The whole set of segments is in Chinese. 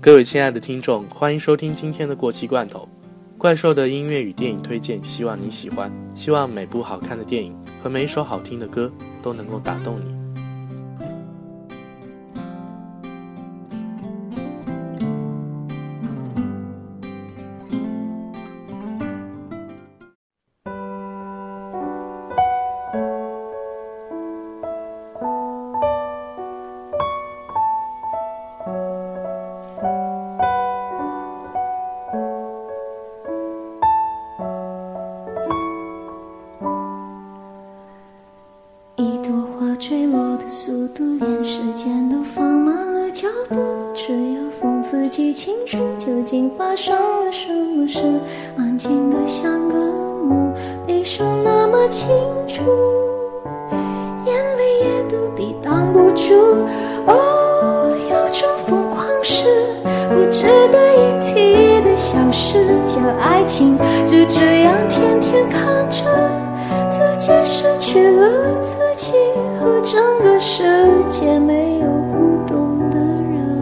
各位亲爱的听众，欢迎收听今天的过期罐头，怪兽的音乐与电影推荐，希望你喜欢。希望每部好看的电影和每一首好听的歌都能够打动你。的速度，连时间都放慢了脚步。只有风自己清楚究竟发生了什么事？安静的像个梦，悲伤那么清楚，眼泪也都抵挡不住。哦，有种疯狂是不值得一提的小事，叫爱情，就这样天天看着失了自己和整个世界没有互动的人，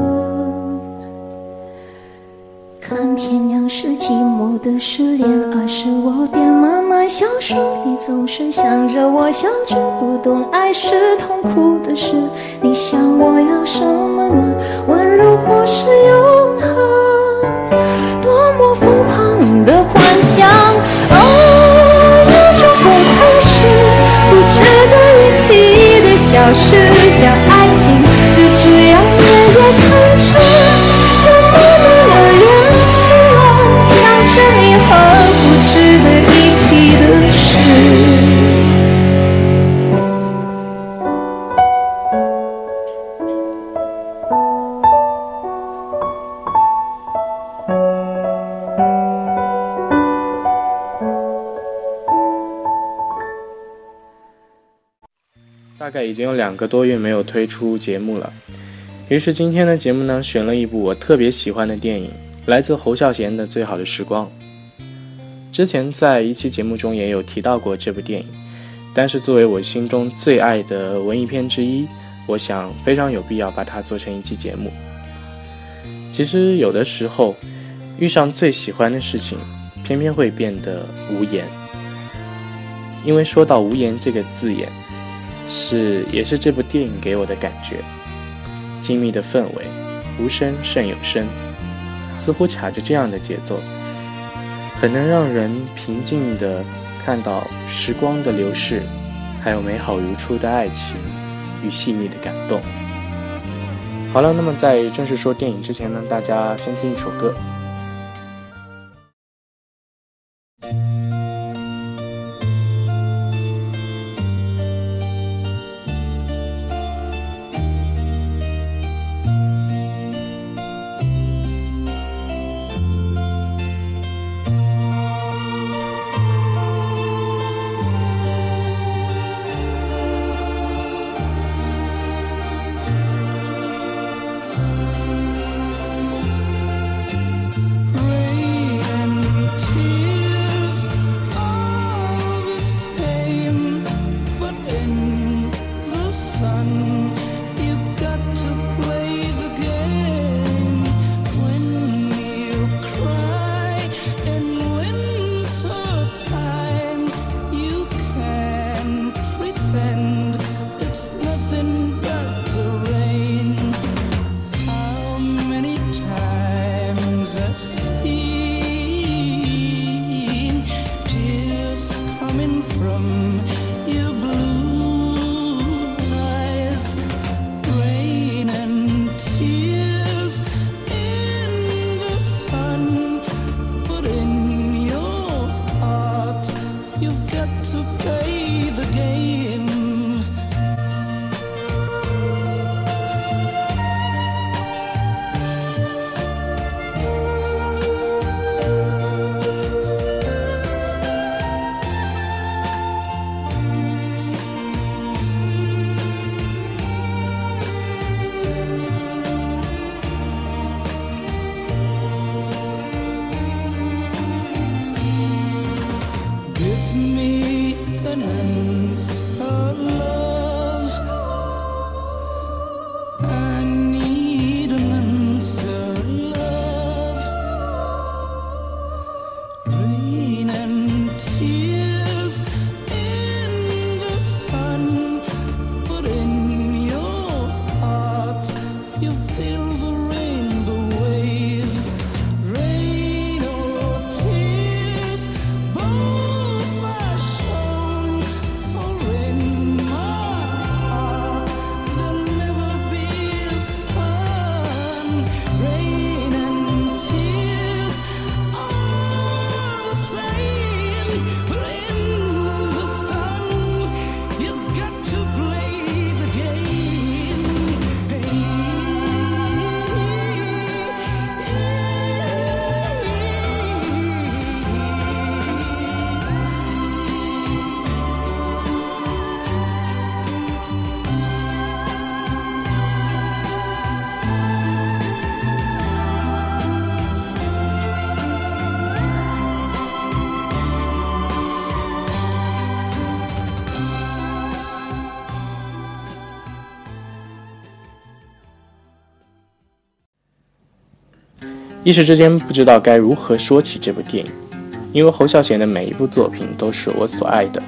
看天亮。是寂寞的失恋，而是我便慢慢消瘦。你总是想着我笑着，不懂爱是痛苦的事。你想我要什么呢？温柔或是永恒？多么疯狂的幻想！我是骄傲大概已经有两个多月没有推出节目了，于是今天的节目呢，选了一部我特别喜欢的电影，来自侯孝贤的《最好的时光》。之前在一期节目中也有提到过这部电影，但是作为我心中最爱的文艺片之一，我想非常有必要把它做成一期节目。其实有的时候，遇上最喜欢的事情，偏偏会变得无言，因为说到无言这个字眼。是，也是这部电影给我的感觉。静谧的氛围，无声胜有声，似乎卡着这样的节奏，很能让人平静地看到时光的流逝，还有美好如初的爱情与细腻的感动。好了，那么在正式说电影之前呢，大家先听一首歌。Happening 一时之间不知道该如何说起这部电影，因为侯孝贤的每一部作品都是我所爱的，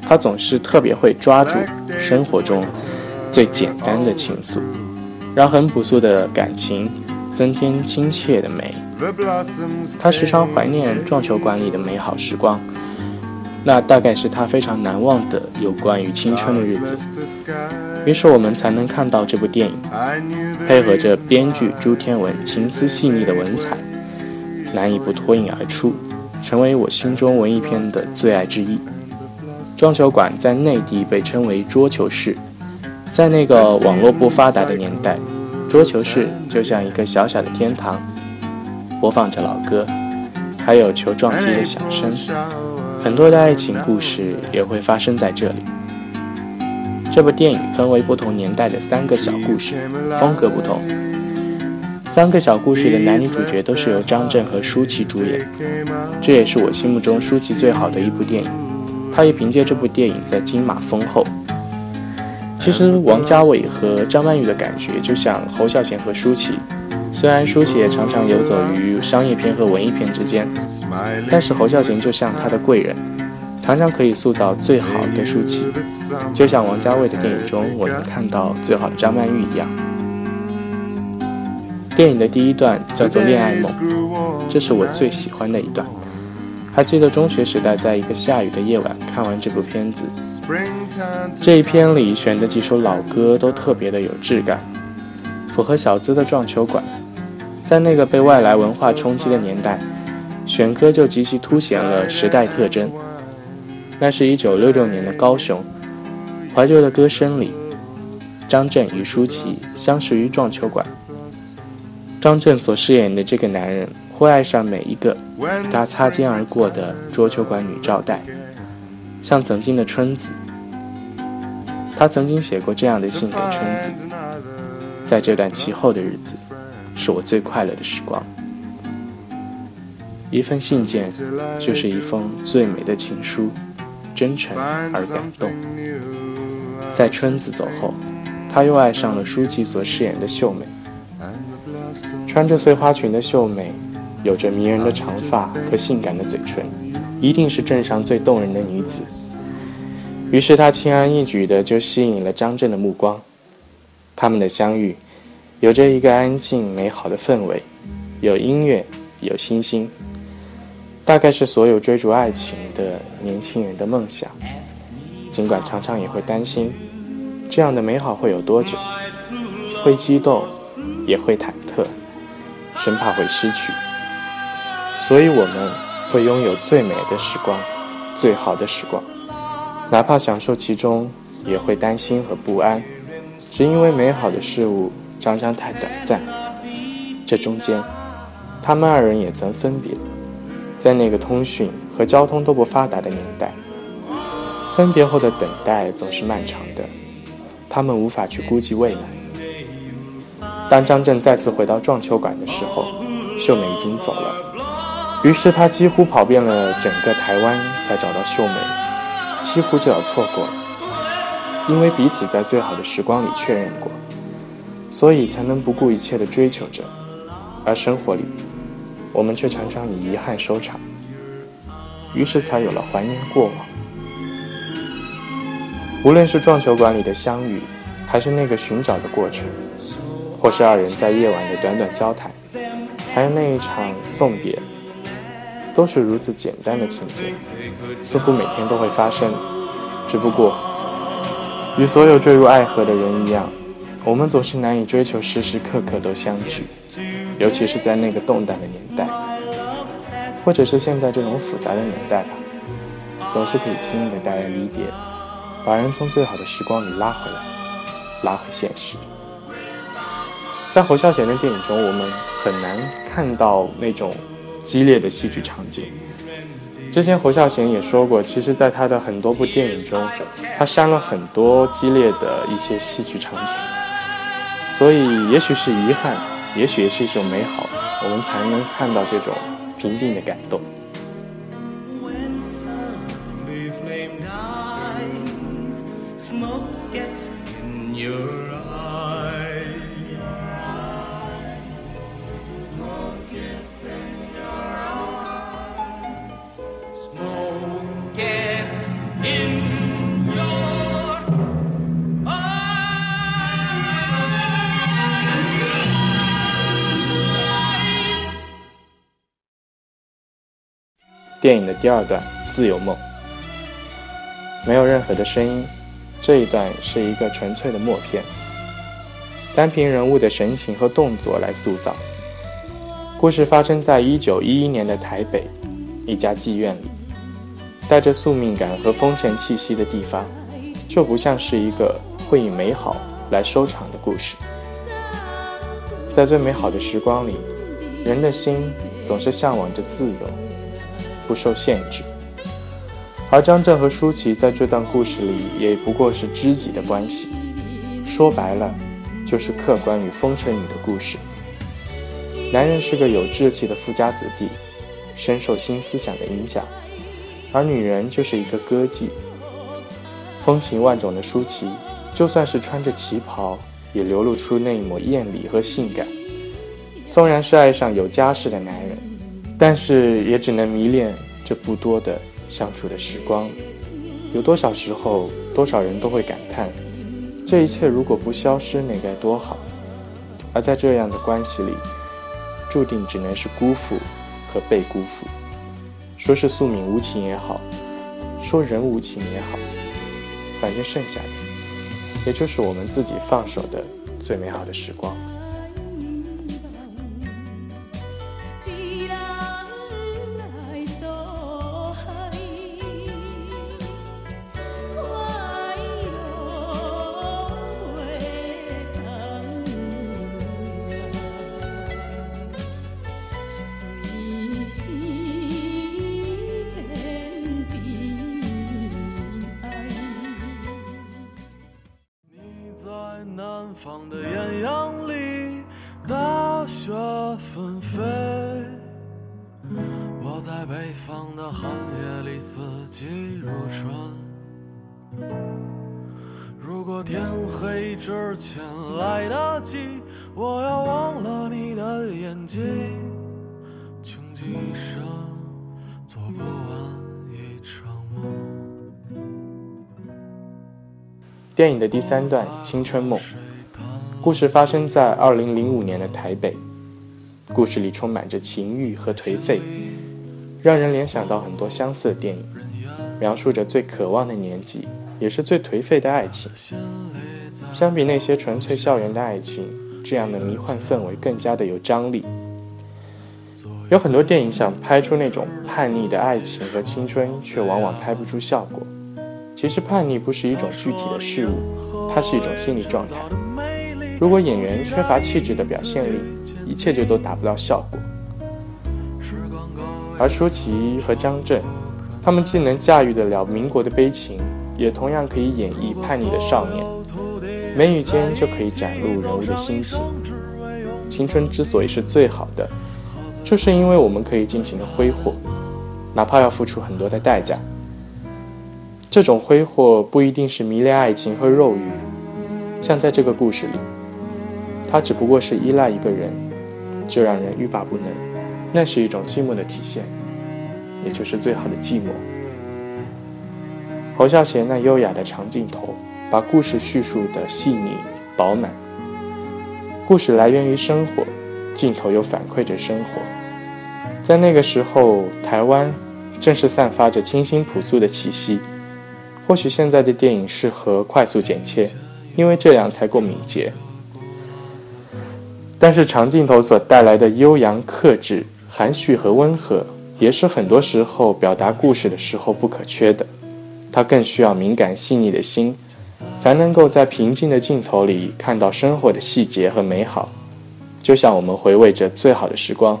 他总是特别会抓住生活中最简单的情愫，让很朴素的感情增添亲切的美。他时常怀念撞球馆里的美好时光。那大概是他非常难忘的有关于青春的日子，于是我们才能看到这部电影，配合着编剧朱天文情思细腻的文采，难以不脱颖而出，成为我心中文艺片的最爱之一。撞球馆在内地被称为桌球室，在那个网络不发达的年代，桌球室就像一个小小的天堂，播放着老歌，还有球撞击的响声。很多的爱情故事也会发生在这里。这部电影分为不同年代的三个小故事，风格不同。三个小故事的男女主角都是由张震和舒淇主演，这也是我心目中舒淇最好的一部电影。她也凭借这部电影在金马封后。其实王家卫和张曼玉的感觉就像侯孝贤和舒淇。虽然舒淇也常常游走于商业片和文艺片之间，但是侯孝贤就像他的贵人，常常可以塑造最好的舒淇，就像王家卫的电影中我能看到最好的张曼玉一样。电影的第一段叫做《恋爱梦》，这是我最喜欢的一段。还记得中学时代在一个下雨的夜晚看完这部片子，这一片里选的几首老歌都特别的有质感。符合小资的撞球馆，在那个被外来文化冲击的年代，选歌就极其凸显了时代特征。那是一九六六年的高雄，怀旧的歌声里，张震与舒淇相识于撞球馆。张震所饰演的这个男人，会爱上每一个与他擦肩而过的桌球馆女招待，像曾经的春子。他曾经写过这样的信给春子。在这段其后的日子，是我最快乐的时光。一份信件，就是一封最美的情书，真诚而感动。在春子走后，他又爱上了舒淇所饰演的秀美。穿着碎花裙的秀美，有着迷人的长发和性感的嘴唇，一定是镇上最动人的女子。于是他轻而易举的就吸引了张震的目光。他们的相遇，有着一个安静美好的氛围，有音乐，有星星，大概是所有追逐爱情的年轻人的梦想。尽管常常也会担心，这样的美好会有多久？会激动，也会忐忑，生怕会失去。所以我们会拥有最美的时光，最好的时光，哪怕享受其中，也会担心和不安。只因为美好的事物常常太短暂，这中间，他们二人也曾分别，在那个通讯和交通都不发达的年代，分别后的等待总是漫长的，他们无法去估计未来。当张震再次回到撞球馆的时候，秀美已经走了，于是他几乎跑遍了整个台湾才找到秀美，几乎就要错过了。因为彼此在最好的时光里确认过，所以才能不顾一切地追求着，而生活里，我们却常常以遗憾收场，于是才有了怀念过往。无论是撞球馆里的相遇，还是那个寻找的过程，或是二人在夜晚的短短交谈，还有那一场送别，都是如此简单的情节，似乎每天都会发生，只不过。与所有坠入爱河的人一样，我们总是难以追求时时刻刻都相聚，尤其是在那个动荡的年代，或者是现在这种复杂的年代吧，总是可以轻易的带来离别，把人从最好的时光里拉回来，拉回现实。在侯孝贤的电影中，我们很难看到那种激烈的戏剧场景。之前侯孝贤也说过，其实，在他的很多部电影中，他删了很多激烈的一些戏剧场景，所以也许是遗憾，也许是一种美好，我们才能看到这种平静的感动。Smoke gets in your eyes. 电影的第二段《自由梦》，没有任何的声音，这一段是一个纯粹的默片，单凭人物的神情和动作来塑造。故事发生在一九一一年的台北，一家妓院里，带着宿命感和风尘气息的地方，就不像是一个会以美好来收场的故事。在最美好的时光里，人的心总是向往着自由，不受限制。而张震和舒淇在这段故事里也不过是知己的关系，说白了，就是客观与风尘女的故事。男人是个有志气的富家子弟，深受新思想的影响，而女人就是一个歌妓。风情万种的舒淇，就算是穿着旗袍。也流露出那一抹艳丽和性感。纵然是爱上有家室的男人，但是也只能迷恋这不多的相处的时光。有多少时候，多少人都会感叹，这一切如果不消失，那该多好。而在这样的关系里，注定只能是辜负和被辜负。说是宿命无情也好，说人无情也好，反正剩下的。也就是我们自己放手的最美好的时光。四季如春。如果天黑之前来得及，我要忘了你的眼睛，穷极一生做不完一场梦。电影的第三段《青春梦》。故事发生在二零零五年的台北，故事里充满着情欲和颓废，让人联想到很多相似的电影，描述着最渴望的年纪，也是最颓废的爱情。相比那些纯粹校园的爱情，这样的迷幻氛围更加的有张力。有很多电影想拍出那种叛逆的爱情和青春，却往往拍不出效果。其实叛逆不是一种具体的事物，它是一种心理状态。如果演员缺乏气质的表现力，一切就都达不到效果。而舒淇和张震，他们既能驾驭得了民国的悲情，也同样可以演绎叛逆的少年，眉宇间就可以展露人物的心情。青春之所以是最好的，就是因为我们可以尽情的挥霍，哪怕要付出很多的代价。这种挥霍不一定是迷恋爱情和肉欲，像在这个故事里。他只不过是依赖一个人，就让人欲罢不能，那是一种寂寞的体现，也就是最好的寂寞。侯孝贤那优雅的长镜头，把故事叙述的细腻饱满。故事来源于生活，镜头又反馈着生活。在那个时候，台湾正是散发着清新朴素的气息。或许现在的电影适合快速剪切，因为这样才够敏捷。但是长镜头所带来的悠扬、克制、含蓄和温和，也是很多时候表达故事的时候不可缺的。它更需要敏感细腻的心，才能够在平静的镜头里看到生活的细节和美好。就像我们回味着最好的时光，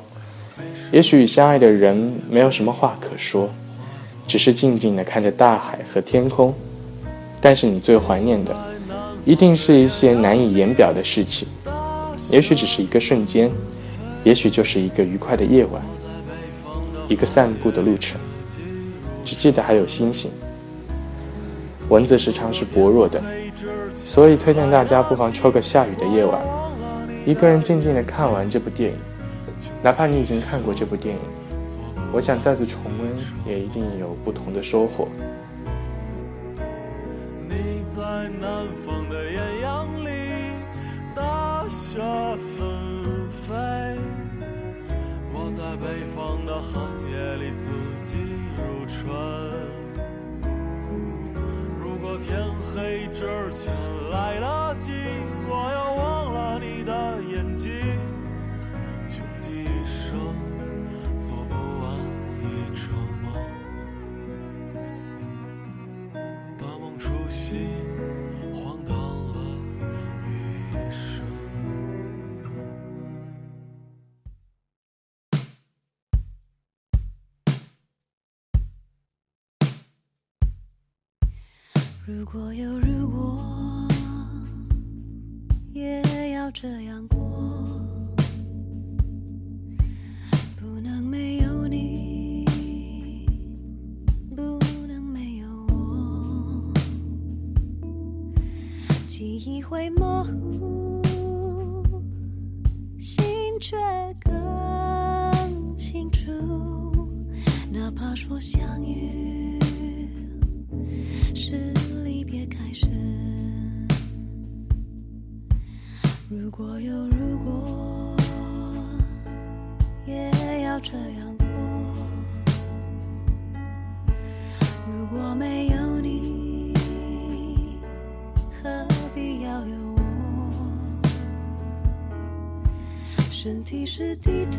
也许相爱的人没有什么话可说，只是静静地看着大海和天空。但是你最怀念的，一定是一些难以言表的事情。也许只是一个瞬间，也许就是一个愉快的夜晚，一个散步的路程。只记得还有星星。文字时常是薄弱的，所以推荐大家不妨抽个下雨的夜晚，一个人静静的看完这部电影。哪怕你已经看过这部电影，我想再次重温也一定有不同的收获。你在南方的艳阳里。大大雪纷飞，我在北方的寒夜里，四季如春。如果天黑之前来得及，我要忘了你的眼睛，穷极一生。如果有如果，也要这样过。不能没有你，不能没有我。记忆会模糊，心却更清楚。哪怕说相遇。果有如果，也要这样过。如果没有你，何必要有我？身体是地图，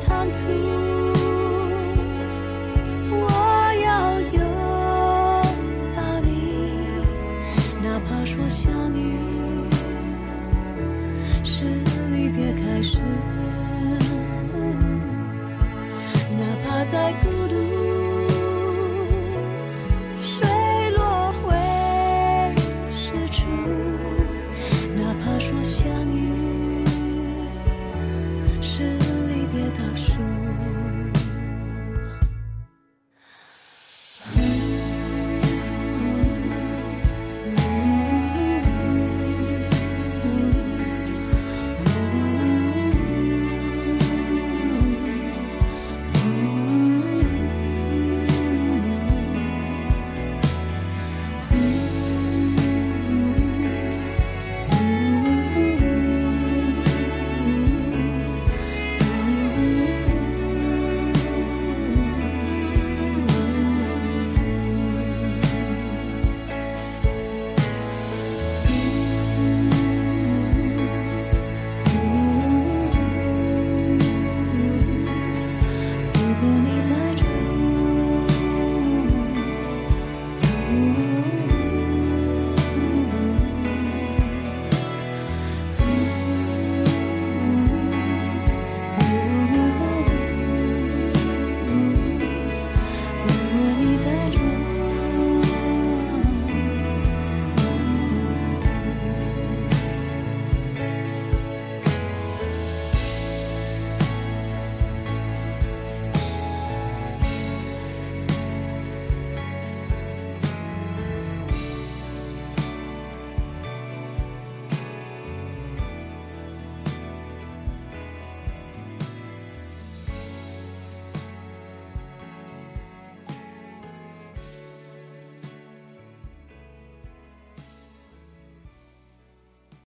仓促，